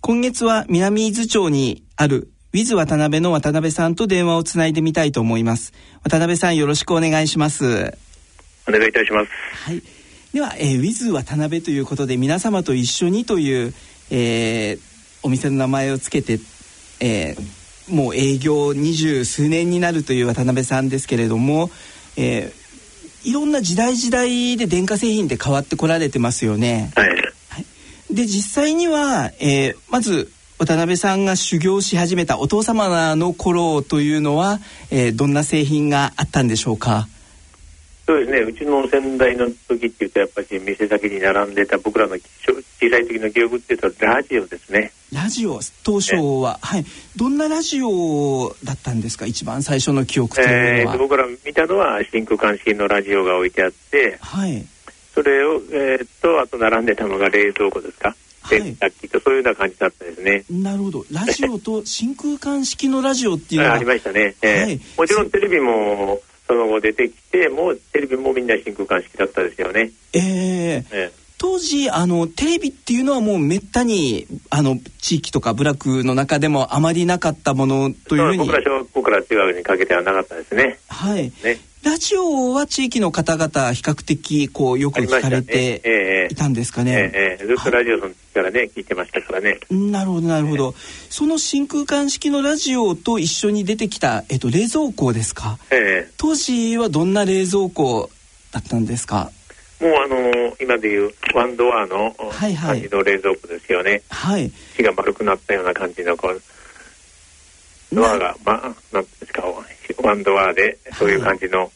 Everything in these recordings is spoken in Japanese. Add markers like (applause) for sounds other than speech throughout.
今月は南伊豆町にあるウィズ渡辺の渡辺さんと電話をつないでみたいと思います。渡辺さんよろしくお願いします。お願いいたします。はい。では、えー、ウィズ渡辺ということで皆様と一緒にという、えー、お店の名前をつけて、えー、もう営業二十数年になるという渡辺さんですけれども、えー、いろんな時代時代で電化製品って変わってこられてますよね。はいで実際には、えー、まず渡辺さんが修行し始めたお父様の頃というのは、えー、どんな製品があったんでしょうか？そうですね。うちの先代の時っていうとやっぱり店先に並んでた僕らの小さい時の記憶っていうとラジオですね。ラジオ当初は、はい。どんなラジオだったんですか？一番最初の記憶というのは、えー、僕ら見たのは真空管式のラジオが置いてあってはいそれを、えー、っとあと並んでたのが冷蔵庫ですか？洗濯機とそういうような感じだったですね。なるほど。ラジオと真空管式のラジオっていうのがありましたね。えー、はい、もちろんテレビもその後出てきて、もうテレビもみんな真空管式だったですよね。えー、えー、当時あのテレビっていうのはもうめったにあの地域とか部落の中でもあまりなかったものというふうに僕ら小学校から中学にかけてはなかったですね。はい。ね、ラジオは地域の方々比較的こうよく聞かれていたんですかね。ええずっとラジオの時からね聞いてましたからね。なるほどなるほど。その真空管式のラジオと一緒に出てきたえっと冷蔵庫ですか？ええ、当時はどんな冷蔵庫だったんですか？もうあの今でいうワンドアの感じの冷蔵庫ですよね。はい。木が丸くなったような感じのこう。ドアが、まあ、なんですか、ワンドアで、そういう感じの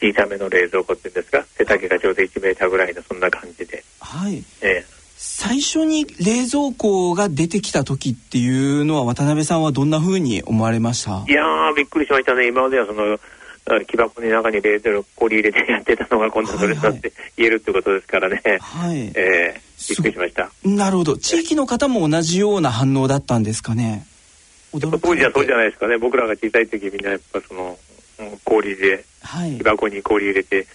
小さめの冷蔵庫っていうんですか、背丈がちょうど1メーターぐらいのそんな感じで。はい。ええ。最初に冷蔵庫が出てきた時っていうのは渡辺さんはどんなふうに思われました？いやーびっくりしましたね。今まではその木箱の中に冷蔵庫に入れてやってたのが今度それだって言えるってことですからね。はい、えー、びっくりしました。なるほど。地域の方も同じような反応だったんですかね？当時はそうじゃないですかね。僕らが小さい時みんなやっぱその氷で木箱に氷入れて、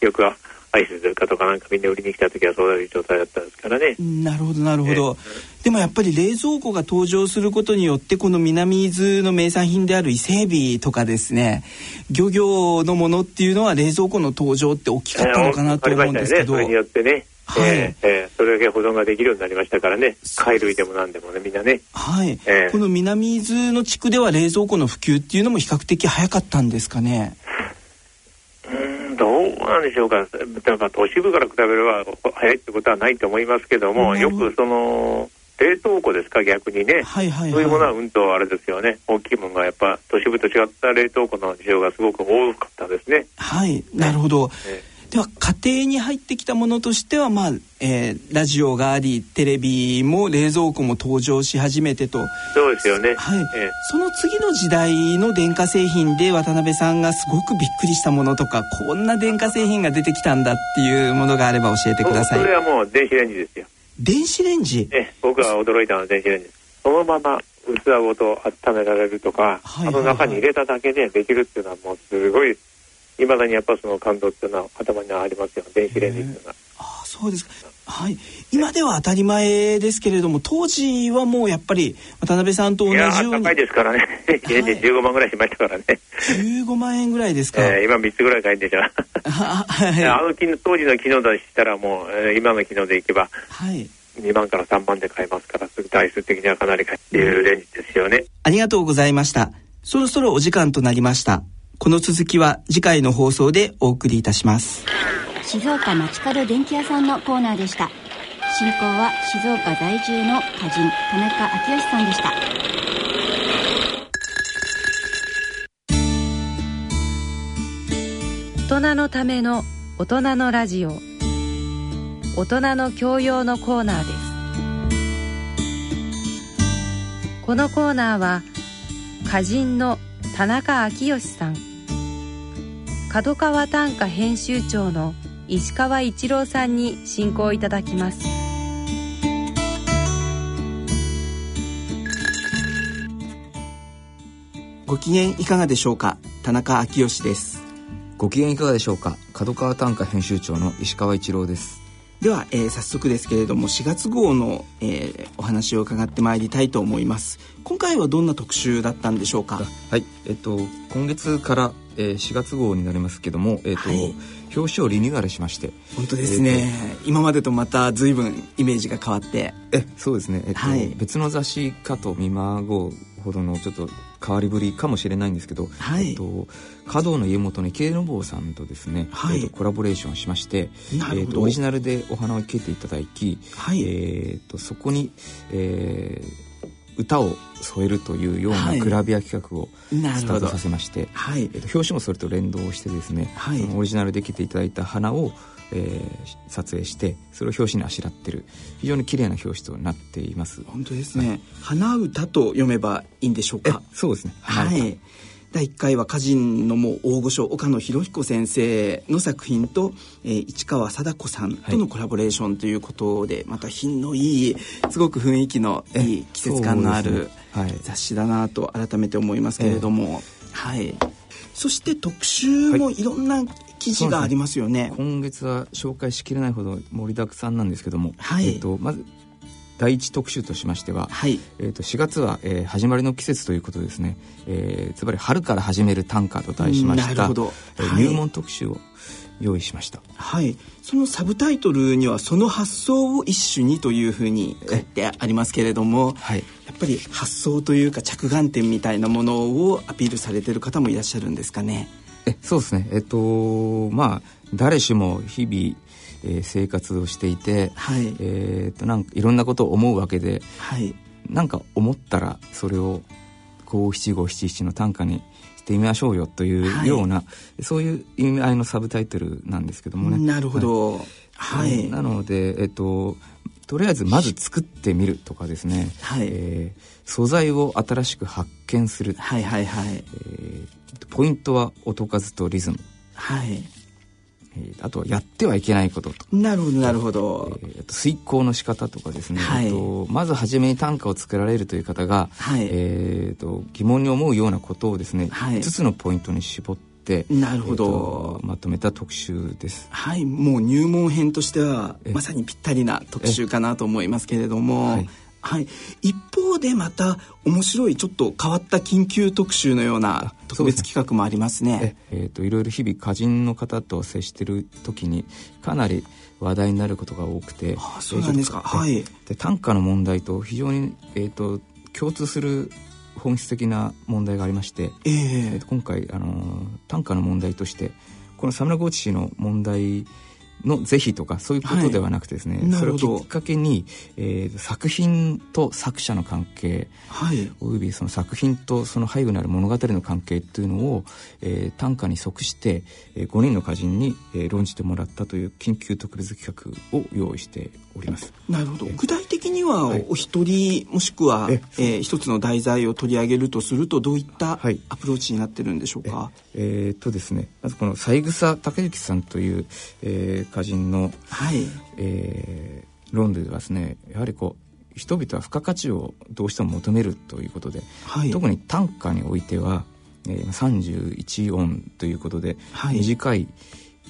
よくはアイスするかとかなんかみんな売りに来た時はそういう状態だったんですからね。なるほどなるほど。でもやっぱり冷蔵庫が登場することによってこの南伊豆の名産品である伊勢海老とかですね漁業のものっていうのは冷蔵庫の登場って大きかったのかなと思うんですけど。ね、それによってね。はい、えー、えー、それだけ保存ができるようになりましたからね。貝類でも何でもねみんなね。はい、えー、この南伊豆の地区では冷蔵庫の普及っていうのも比較的早かったんですかね？うんどうなんでしょうか。都市部から比べれば早いってことはないと思いますけどもよくその冷凍庫ですか逆にね、はいはいはい、そういうものはうんとあれですよね。大きいものがやっぱ都市部と違った冷凍庫の事情がすごく多かったですね。はい。なるほど、えーでは家庭に入ってきたものとしては、まあえー、ラジオがありテレビも冷蔵庫も登場し始めてと。そうですよね、はい。えその次の時代の電化製品で渡辺さんがすごくびっくりしたものとかこんな電化製品が出てきたんだっていうものがあれば教えてください。それはもう電子レンジですよ。電子レンジ？え僕が驚いたのは電子レンジ。そのまま器ごと温められるとか、はいはいはい、あの中に入れただけでできるっていうのはもうすごいいまだにやっぱその感動っていうのは頭にありますよ電子レンジっていうのは。ああそうですか。はい。今では当たり前ですけれども、当時はもうやっぱり渡辺さんと同じように。高いですからね。(laughs) 家で15万ぐらいしましたからね。15万円ぐらいですか。えー、今3つぐらい買えんでしょ。はい。あの当時の機能でしたらもう、えー、今の機能でいけば。はい。2万から3万で買えますから、台数的にはかなり買えるレンジですよね。ありがとうございました。そろそろお時間となりました。この続きは次回の放送でお送りいたします。静岡町角電気屋さんのコーナーでした。進行は静岡在住の歌人田中昭義さんでした。大人のための大人のラジオ。大人の教養のコーナーです。このコーナーは歌人の田中昭義さん。角川短歌編集長の石川一郎さんに進行いただきます。ご機嫌いかがでしょうか？田中昭義です。ご機嫌いかがでしょうか？角川短歌編集長の石川一郎ですでは、えー、早速ですけれども4月号の、えー、お話を伺ってまいりたいと思います。今回はどんな特集だったんでしょうか？はい。えっと今月から、えー、4月号になりますけどもえっと、はい。表紙をリニューアルしまして。本当ですね、えー、今までとまた随分イメージが変わって。えそうですね、えっと、はい、別の雑誌かと見まごうほどのちょっと変わりぶりかもしれないんですけど、はい、えっと、華道の家元の池坊さんとですね、はい、えっと、コラボレーションしまして、えっと、オリジナルでお花を生けていただき、はい、えっとそこに、えー、歌を添えるというようなグラビア企画をスタートさせまして、はい、えっと、表紙もそれと連動してですね、はい、オリジナルで生けていただいた花をえー、撮影してそれを表紙にあしらってる。非常に綺麗な表紙となっています。本当ですね、はい、花歌と読めばいいんでしょうか？そうですね。はい。第1回は歌人のもう大御所岡野博彦先生の作品と、えー、市川貞子さんとのコラボレーションということで、はい、また品のいいすごく雰囲気のいい季節感のある、雑誌だなと改めて思いますけれども、はい。そして特集もいろんな記事がありますよね、ね、今月は紹介しきれないほど盛りだくさんなんですけども、はい、えーと、まず第一特集としましては、はい、えー、と4月は、えー、始まりの季節ということですね、えー、つまり春から始める短歌と題しました、えー、入門特集を用意しました。はい。そのサブタイトルにはその発想を一種にというふうに書いてありますけれども、はい、やっぱり発想というか着眼点みたいなものをアピールされてる方もいらっしゃるんですかねえそうですね。えっとまあ誰しも日々、えー、生活をしていて、はい、えー、となんかいろんなことを思うわけで、はい、なんか思ったらそれを五七五七七の短歌にしてみましょうよというような、はい、そういう意味合いのサブタイトルなんですけどもね。なるほど、はい、なので、えっと、とりあえずまず作ってみるとかですね、はい。えー、素材を新しく発見する、はいはいはい。えー、ポイントは音数とリズム、はい。えー、あとはやってはいけないことと。なるほどなるほど、えー、と遂行の仕方とかですね、はい、とまず初めに短歌を作られるという方が、はい。えー、と疑問に思うようなことをですね、はい、5つのポイントに絞ってなるほど、えー、まとめた特集です。はいもう入門編としてはまさにぴったりな特集かなと思いますけれども、はい。はい、一方でまた面白いちょっと変わった緊急特集のような特別企画もありますね。ええー、といろいろ日々歌人の方と接してる時にかなり話題になることが多くて、あ、そうなんですか。はい。で短歌の問題と非常にえっ、ー、と共通する本質的な問題がありまして、えー、えー、今回あの短歌の問題としてこのサムラゴーチ氏の問題の是非とかそういうことではなくてですね、はい、それをきっかけに、えー、作品と作者の関係、はい、およびその作品とその背後にある物語の関係というのを、えー、短歌に即して、えー、5人の歌人に、えー、論じてもらったという緊急特別企画を用意しております。なるほど。具体的にはお一人、もしくはええー、一つの題材を取り上げるとするとどういったアプローチになってるんでしょうか、えー、っとですねまずこの三枝武之さんという、えー、歌人の、はい。えー、論ではですねやはりこう人々は付加価値をどうしても求めるということで、はい、特に短歌においては、えー、31音ということで、はい、短い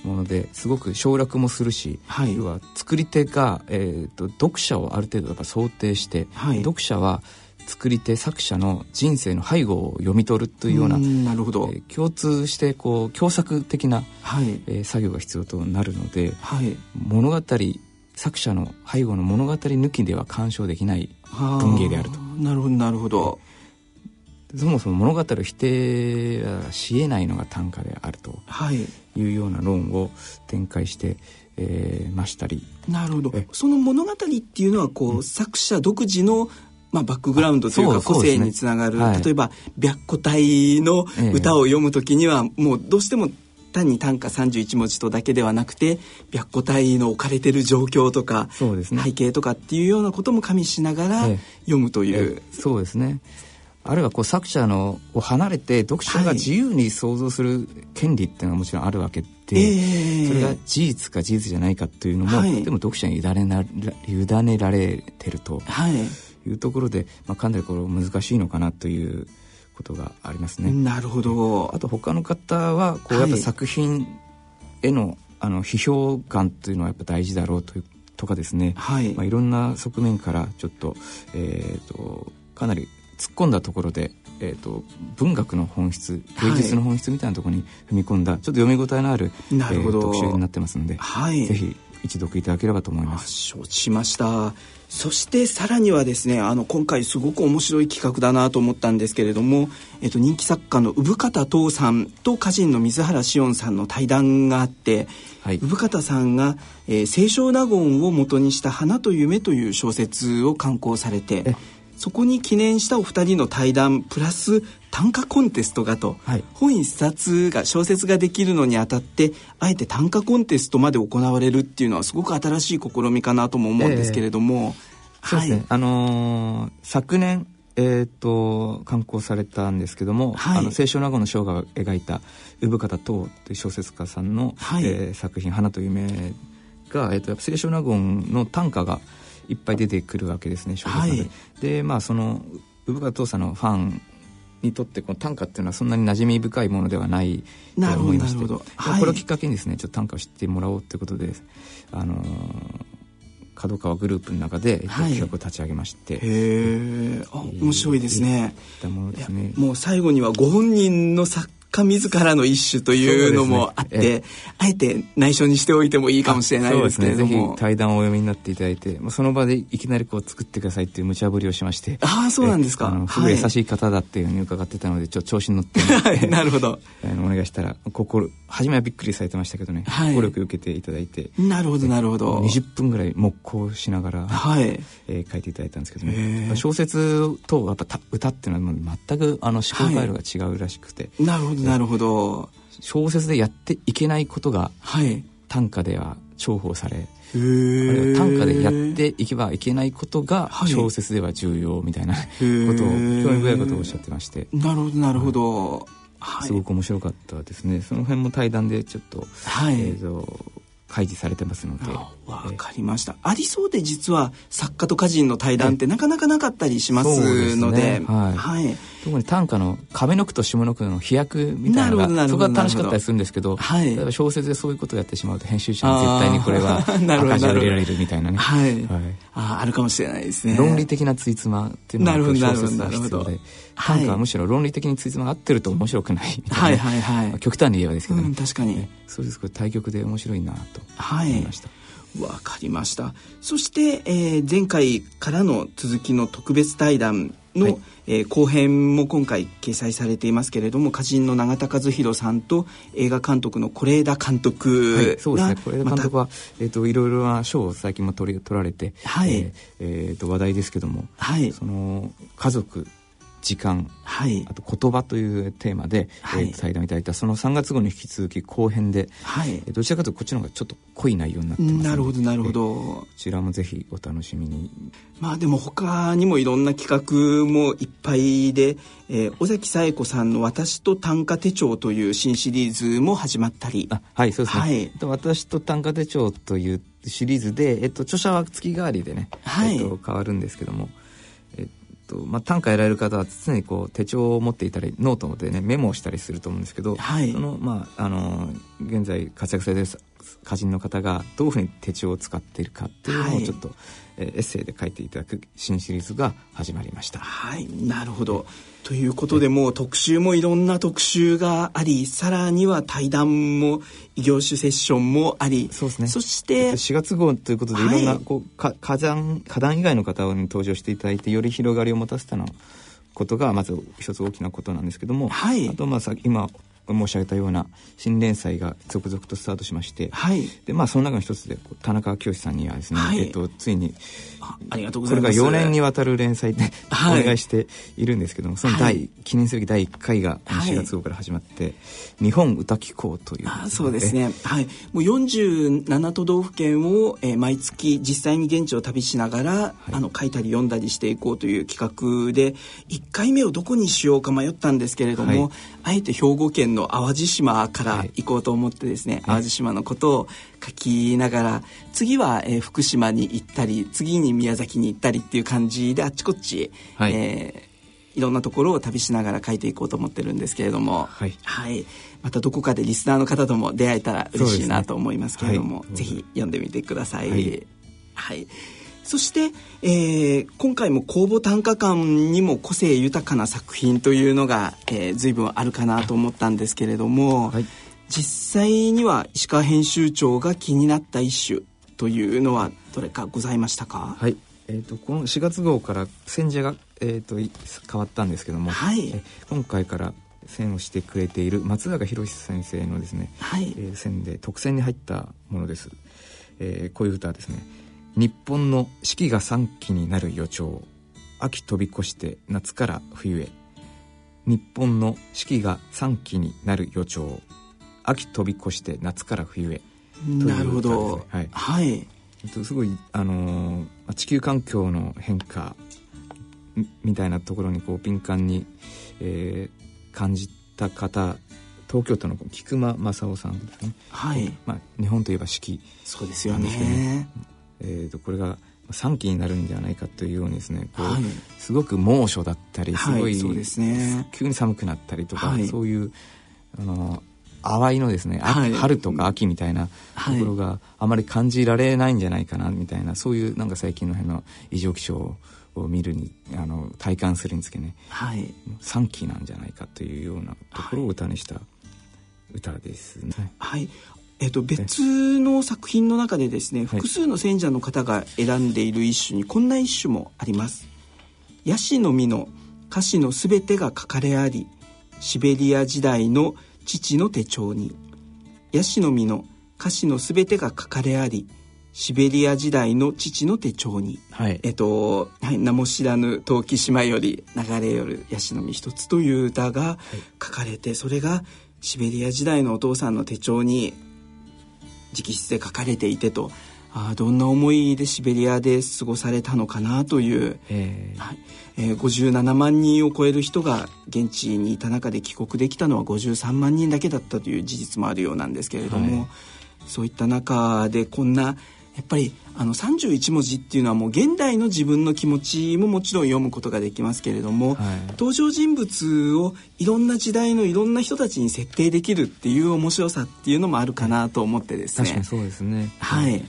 ものですごく省略もするし、はい、要は作り手が、えーと、読者をある程度やっぱ想定して、はい、読者は作り手作者の人生の背後を読み取るというようななるほど、えー、共通してこう共作的な、はいえー、作業が必要となるので、はい、物語作者の背後の物語抜きでは鑑賞できない文芸であると。なるほどなるほど。そもそも物語を否定しえないのが短歌であるというような論を展開して、えー、ましたり。なるほど。その物語っていうのはこう、うん、作者独自のまあ、バックグラウンドというか個性につながる、ねはい、例えば白虎隊の歌を読む時にはもうどうしても単に短歌31文字とだけではなくて白虎隊の置かれてる状況とかね、背景とかっていうようなことも加味しながら読むという、ええ。そうですね。あるいはこう作者のを離れて読者が自由に想像する権利っていうのはもちろんあるわけで、はい、それが事実か事実じゃないかというのも、はい、でも読者に委ねな委ねられてると。いうところで、まあ、かなりこれ難しいのかなということがありますね。なるほど。あと他の方はこうやっぱ作品への,、あの批評感というのはやっぱ大事だろうというとかですね、はい。まあ、いろんな側面からちょっと,、えーとかなり突っ込んだところで、えーと、文学の本質芸術の本質みたいなところに踏み込んだ、はい、ちょっと読み応えのあるなるほど、えー、特集になってますので、はい、ぜひ一読いただければと思います。承知しました。そしてさらにはですねあの今回すごく面白い企画だなと思ったんですけれども、えっと、人気作家の産方藤さんと歌人の水原紫音さんの対談があって、はい、産方さんが、えー、清少納言を元にした「花と夢」という小説を刊行されてそこに記念したお二人の対談プラス短歌コンテストがと、はい、本一冊が小説ができるのにあたってあえて短歌コンテストまで行われるっていうのはすごく新しい試みかなとも思うんですけれども、えー、はい、ね、あのー、昨年えーと、刊行されたんですけども「はい、あの清少納言の生涯」を描いた産方藤という小説家さんの、はい、えー、作品「花と夢が」えーと、清少納言の短歌がいっぱい出てくるわけですね小説で。はい、でまあその産方藤さんのファンにとってこの短歌っていうのはそんなに馴染み深いものではないと思いまして、はい、これをきっかけにですねちょっと短歌を知ってもらおうということであの角川グループの中で企画を立ち上げまして、はい、へえ面白いですね。もですねもう最後にはご本人の作家自らの一種というのもあって、ね、あえて内緒にしておいてもいいかもしれないですけれども、ね、ぜひ対談をお読みになっていただいてその場でいきなりこう作ってくださいっていう無茶ぶりをしまして。ああそうなんですか。すごい優しい方だっていうふうに伺ってたのでちょっと調子に乗って、はい、なるほど。あのお願いしたら心初めはびっくりされてましたけどね、はい、力受けていただいて。なるほどなるほど。20分ぐらい木工しながら、はい。(laughs) えー、書いていただいたんですけどね。小説とやっぱ歌っていうのは全くあの思考回路が違うらしくて、はい、なるほどなるほど。小説でやっていけないことが、はい、短歌では重宝されあるいは短歌でやっていけばいけないことが小説では重要みたいなことを興味深いことをおっしゃってまして。なるほどなるほど、すごく面白かったですね。その辺も対談でちょっと、はい、映像開示されてますので。わかりました、ありそうで実は作家と歌人の対談ってなかなかなかったりしますので、ね、はい、はい、特に短歌の上の句と下の句の飛躍みたいなのがそこが楽しかったりするんですけど、はい、例えば小説でそういうことをやってしまうと編集者に絶対にこれは赤字を入れられるみたいなねはい、はい、ああるかもしれないですね。論理的なついつまっていうのが小説が必要で短歌はむしろ論理的についつまが合ってると面白くないみたいな、はいはいはい、極端に言えばですけどね、うん、確かに、そうです。対局で面白いなと思いました、はい。わかりました。そして、えー、前回からの続きの特別対談の、はい、えー、後編も今回掲載されていますけれども歌人の永田和弘さんと映画監督の是枝監督。が、はい、そうですね。是枝監督は、えーと、いろいろな賞を最近も取り取られて、はい。えーえーと、話題ですけども、はい、その家族時間、はい、あと言葉というテーマで、はい、えー、対談いただいたその3月号に引き続き後編で、はい、どちらかというとこっちの方がちょっと濃い内容になってますなるほどなるほど。こちらもぜひお楽しみに。まあでも他にもいろんな企画もいっぱいで、えー、尾崎紗栄子さんの「私と短歌手帳」という新シリーズも始まったり。あはいそうですね、はい、私と短歌手帳というシリーズで、えっと、著者は月替わりでね、はい、えっと、変わるんですけどもとまあ、短歌やられる方は常にこう手帳を持っていたりノートでねメモをしたりすると思うんですけど、はい、そのまああの現在活躍されている歌人の方がどういうふうに手帳を使っているかっていうのをちょっと、はい、えー、エッセイで書いていただく新シリーズが始まりました。はいなるほど。ということでもう特集もいろんな特集がありさらには対談も異業種セッションもあり。そうですね。そして4月号ということでい。ろんなこう、か火山火山以外の方に登場していただいてより広がりを持たせたのことがまず一つ大きなことなんですけども、はい、あとまあさ今申し上げたような新連載が続々とスタートしまして、はい、でまあその中の一つで田中清さんにはですね、はい、えっと、ついにあありがとうございます。これが4年にわたる連載でお願いしているんですけども、その第、記念すべき第1回が4月号から始まって、日本歌機構という、あそうですね。はい。もう47都道府県を、えー、毎月実際に現地を旅しながら、あの書いたり読んだりしていこうという企画で1回目をどこにしようか迷ったんですけれども、あえて兵庫県の淡路島から行こうと思ってですね、淡路島のことを書きながら次は、えー、福島に行ったり次に宮崎に行ったりっていう感じであっちこっち、はい。えー、いろんなところを旅しながら書いていこうと思ってるんですけれども、はい、はい、またどこかでリスナーの方とも出会えたら嬉しいなと思いますけれども、ねはい、ぜひ読んでみてください。はい、はいそして、えー、今回も公募短歌館にも個性豊かな作品というのが、えー、随分あるかなと思ったんですけれども、はい、実際には石川編集長が気になった一種というのはどれかございましたか？はい。えーと、この4月号から選者が、えーと、変わったんですけども、はい、え今回から選をしてくれている松坂宏先生のですね、はい。えー、選で特選に入ったものです、えー、こういう歌ですね「日本の四季が三季になる予兆。秋飛び越して夏から冬へ」「日本の四季が三季になる予兆。秋飛び越して夏から冬へ、ね、なるほど。はい、はい、すごいあのー、地球環境の変化みたいなところにこう敏感に、えー、感じた方東京都の菊間正夫さんですね、はい。まあ、日本といえば四季そうですよねね、えーと、これが3期になるんじゃないかというようにですねこう、はい、すごく猛暑だったりすごい、そうですね、急に寒くなったりとか、はい、そういうあの淡いのですね、はい、春とか秋みたいなところがあまり感じられないんじゃないかなみたいなそういうなんか最近の辺の異常気象を見るにあの体感するにつけね、はい、3期なんじゃないかというようなところを歌にした歌ですね。はい、えっと、別の作品の中でですね複数の選者の方が選んでいる一種にこんな一種もあります。ヤシの実の歌詞のすべてが書かれありシベリア時代の父の手帳に。ヤシの実の歌詞のすべてが書かれありシベリア時代の父の手帳に、はい、えっと、はい、名も知らぬ陶器島より流れよるヤシの実一つという歌が書かれて、はい、それがシベリア時代のお父さんの手帳に直筆で書かれていてと。あどんな思いでシベリアで過ごされたのかなという、はい。えー、57万人を超える人が現地にいた中で帰国できたのは53万人だけだったという事実もあるようなんですけれども、はい、そういった中でこんなやっぱりあの31文字っていうのはもう現代の自分の気持ちももちろん読むことができますけれども、はい、登場人物をいろんな時代のいろんな人たちに設定できるっていう面白さっていうのもあるかなと思ってですね。確かにそうですね。はい、やっ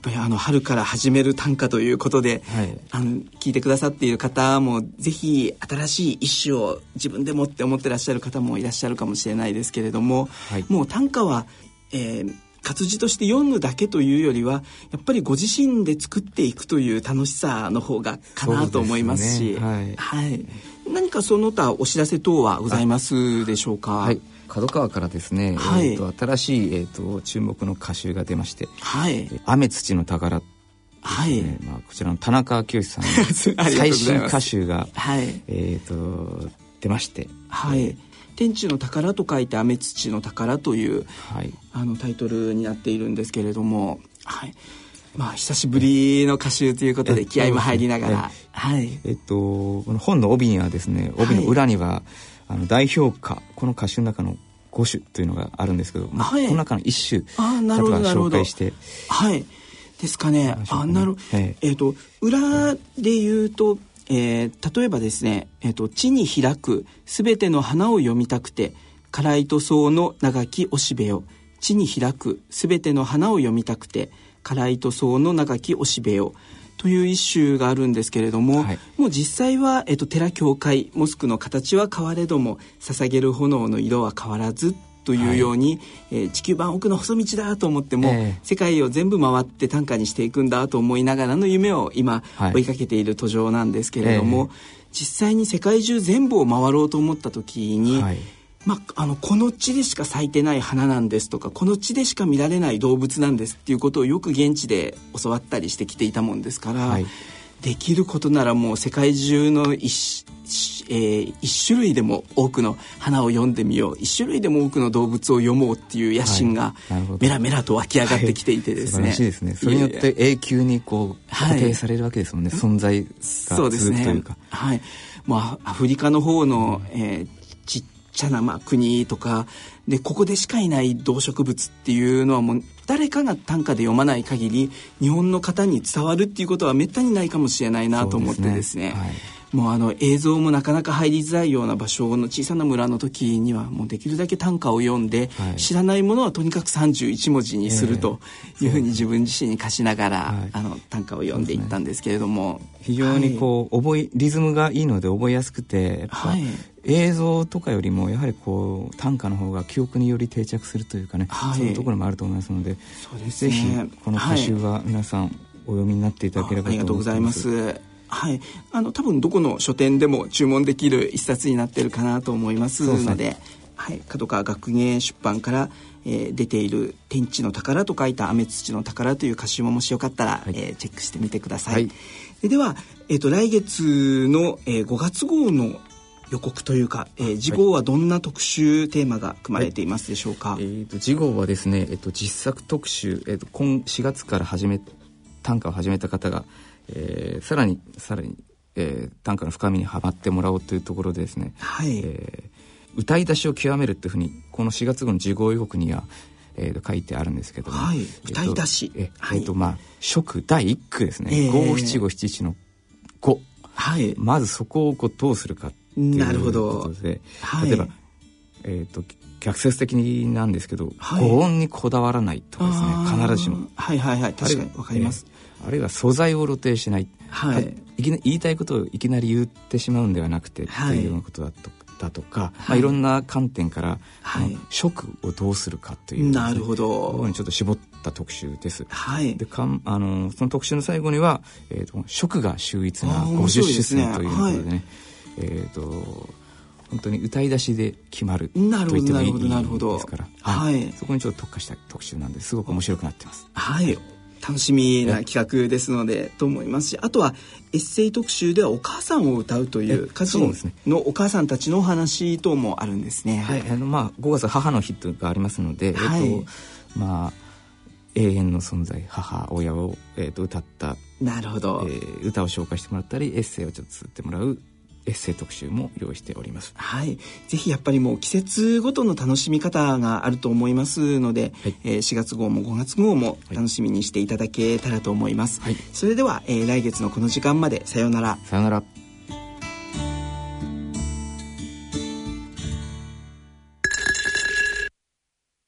ぱりあの春から始める短歌ということで、はい、あの聞いてくださっている方もぜひ新しい一首を自分でもって思ってらっしゃる方もいらっしゃるかもしれないですけれども、はい、もう短歌は、えー、活字として読むだけというよりはやっぱりご自身で作っていくという楽しさの方がかなと思いますし、ね、はい、はい、何かその他お知らせ等はございますでしょうか？はい。角川からですね、はい、えーと、新しい、えーと、注目の歌集が出まして「はい、雨土の宝」はい、まあ、こちらの田中清さんの (laughs) 最新歌集が、はい、えーと、出まして、はい、天地の宝と書いて雨土の宝という、はい、あのタイトルになっているんですけれども、はい、まあ久しぶりの歌集ということで気合も入りながら、はい、えっとこの本の帯にはですね帯の裏には、あの代表歌この歌手の中の5種というのがあるんですけど、まあ、はい、この中の1種あなるほど紹介して。はい。ですかね。あなる、はい、えっ、ー、と裏で言うと、えー、例えばですね「えーと、地に開くすべての花を読みたくて辛いと草の長きおしべよ」「地に開くすべての花を読みたくて辛いと草の長きおしべよ」という一首があるんですけれども、はい、もう実際は、えっと、寺教会モスクの形は変われども捧げる炎の色は変わらずというように、はい、えー、地球版奥の細道だと思っても、えー、世界を全部回って短歌にしていくんだと思いながらの夢を今、追いかけている途上なんですけれども、えー、実際に世界中全部を回ろうと思った時に、まあ、あのこの地でしか咲いてない花なんですとかこの地でしか見られない動物なんですっていうことをよく現地で教わったりしてきていたもんですから、はい、できることならもう世界中の一,、えー、一種類でも多くの花を読んでみよう。一種類でも多くの動物を読もうっていう野心がメラメラと湧き上がってきていてですね、はい、ですね。それによって永久にこう固定されるわけですもんね、はい、存在が続くというか。はい、まあ、アフリカの方の、えー、ちっちゃな、まあ、国とかでここでしかいない動植物っていうのはもう誰かが短歌で読まない限り日本の方に伝わるっていうことはめったにないかもしれないなと思ってですね。もうあの映像もなかなか入りづらいような場所の小さな村の時にはもうできるだけ短歌を読んで、はい、知らないものはとにかく31文字にするというふうに自分自身に課しながら、あの短歌を読んでいったんですけれども、非常にこう、覚えリズムがいいので覚えやすくて、はい、映像とかよりもやはりこう短歌の方が記憶により定着するというかね、はい、そういうところもあると思いますのでそうです、ね、ぜひこの歌集は皆さんお読みになっていただければと思います。ありがとうございます。はい、あの多分どこの書店でも注文できる一冊になってるかなと思いますので、はい、角川学芸出版から、えー、出ている「天地の宝」と書いた「雨土の宝」という歌集ももしよかったら、はい、えー、チェックしてみてください。はい、ででは、えーと、来月の、えー、5月号の予告というか、えー、次号はどんな特集テーマが組まれていますでしょうか、はい、えーと、次号はですね、えーと、実作特集、えーと、今4月から始め短歌を始めた方が、えー、さらにさらに、えー、短歌の深みにはまってもらおうというところでですね、はい。えー、歌い出しを極めるっていうふうにこの4月号の次号予告にはえー、書いてあるんですけども、はい、歌い出し、えー、えー、とまあ初第一句ですね。五七五七一の五、はい、まずそこをこうどうするかっていうことで、はい、例えば、えっ、ー、と逆説的なんですけど、はい、語音にこだわらないとかですね必ずしも。はいはいはい。確かにわかります、えーあるいは素材を露呈しない、はい、いきな言いたいことをいきなり言ってしまうんではなくて、はい、というようなことだとだとか、はい。まあ、いろんな観点から、はい、食をどうするかという、ね、なるほど。にちょっと絞った特集です。はい、でかんあのその特集の最後には、えーと、食が秀逸な50周年ということでねえっ、ー、と本当に歌い出しで決まると言ってもいいですから、はい、そこにちょっと特化した特集なんですごく面白くなってます。はい。楽しみな企画ですのでと思いますしあとはエッセイ特集ではお母さんを歌うという歌人のお母さんたちのお話等もあるんですね。はい、あのまあ5月母の日とがありますので、はい、えっとまあ永遠の存在母親を、えー、と歌ったなるほど、えー、歌を紹介してもらったりエッセイをちょっと綴ってもらうエッセイ特集も用意しております。はい、ぜひやっぱりもう季節ごとの楽しみ方があると思いますので、はい、えー、4月号も5月号も楽しみにしていただけたらと思います。はい、それでは、えー、来月のこの時間までさようなら。さようなら。